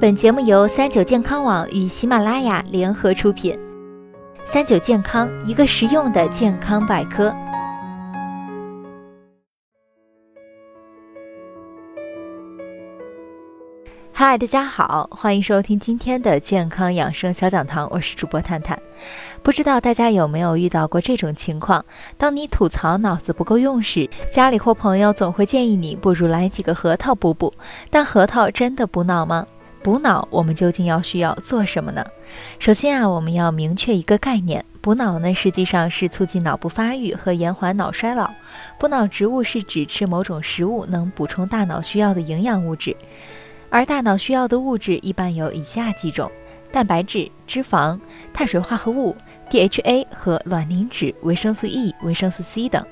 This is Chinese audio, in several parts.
本节目由三九健康网与喜马拉雅联合出品。三九健康，一个实用的健康百科。嗨，大家好，欢迎收听今天的健康养生小讲堂，我是主播探探。不知道大家有没有遇到过这种情况？当你吐槽脑子不够用时，家里或朋友总会建议你，不如来几个核桃补补。但核桃真的补脑吗？补脑，我们究竟要需要做什么呢？首先啊，我们要明确一个概念，补脑呢实际上是促进脑部发育和延缓脑衰老。补脑植物是指吃某种食物能补充大脑需要的营养物质，而大脑需要的物质一般有以下几种：蛋白质、脂肪、碳水化合物、DHA 和卵磷脂、维生素 E、维生素 C 等。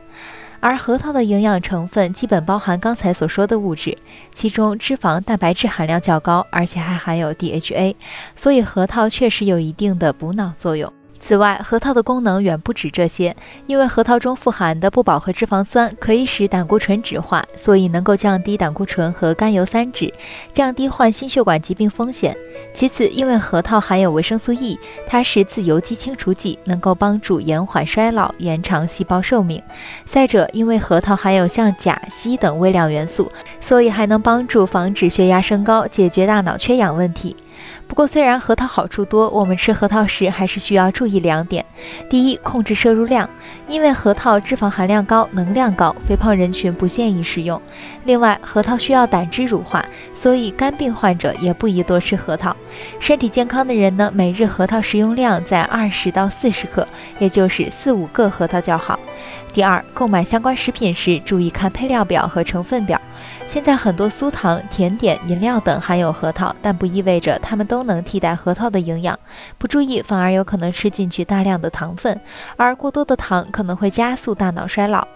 而核桃的营养成分基本包含刚才所说的物质，其中脂肪、蛋白质含量较高，而且还含有 DHA，所以核桃确实有一定的补脑作用。此外，核桃的功能远不止这些，因为核桃中富含的不饱和脂肪酸可以使胆固醇酯化，所以能够降低胆固醇和甘油三酯，降低患心血管疾病风险。其次，因为核桃含有维生素 E，它是自由基清除剂，能够帮助延缓衰老、延长细胞寿命。再者，因为核桃含有像钾、硒等微量元素，所以还能帮助防止血压升高，解决大脑缺氧问题。不过，虽然核桃好处多，我们吃核桃时还是需要注意两点：第一，控制摄入量，因为核桃脂肪含量高、能量高，肥胖人群不建议食用；另外，核桃需要胆汁乳化，所以肝病患者也不宜多吃核桃。身体健康的人呢，每日核桃食用量在二十到四十克，也就是四五个核桃较好。第二，购买相关食品时注意看配料表和成分表。现在很多酥糖、甜点、饮料等含有核桃，但不意味着它们都能替代核桃的营养。不注意反而有可能吃进去大量的糖分，而过多的糖可能会加速大脑衰老。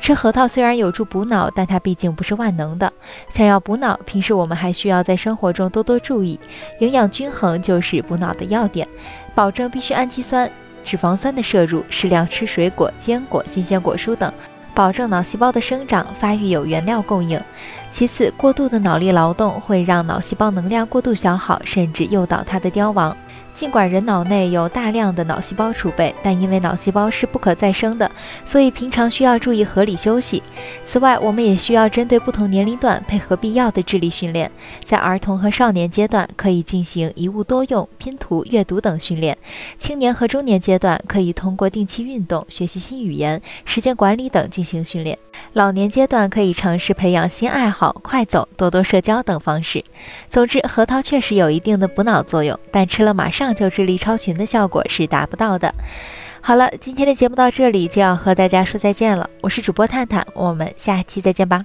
吃核桃虽然有助补脑，但它毕竟不是万能的。想要补脑，平时我们还需要在生活中多多注意营养均衡，就是补脑的要点。保证必需氨基酸、脂肪酸的摄入，适量吃水果、坚果、新鲜果蔬等。保证脑细胞的生长发育有原料供应。其次，过度的脑力劳动会让脑细胞能量过度消耗，甚至诱导它的凋亡。尽管人脑内有大量的脑细胞储备，但因为脑细胞是不可再生的，所以平常需要注意合理休息。此外，我们也需要针对不同年龄段配合必要的智力训练。在儿童和少年阶段，可以进行一物多用、拼图、阅读等训练；青年和中年阶段，可以通过定期运动、学习新语言、时间管理等进行训练；老年阶段可以尝试培养新爱好、快走、多多社交等方式。总之，核桃确实有一定的补脑作用，但吃了马上。就智力超群的效果是达不到的。好了，今天的节目到这里就要和大家说再见了。我是主播探探，我们下期再见吧。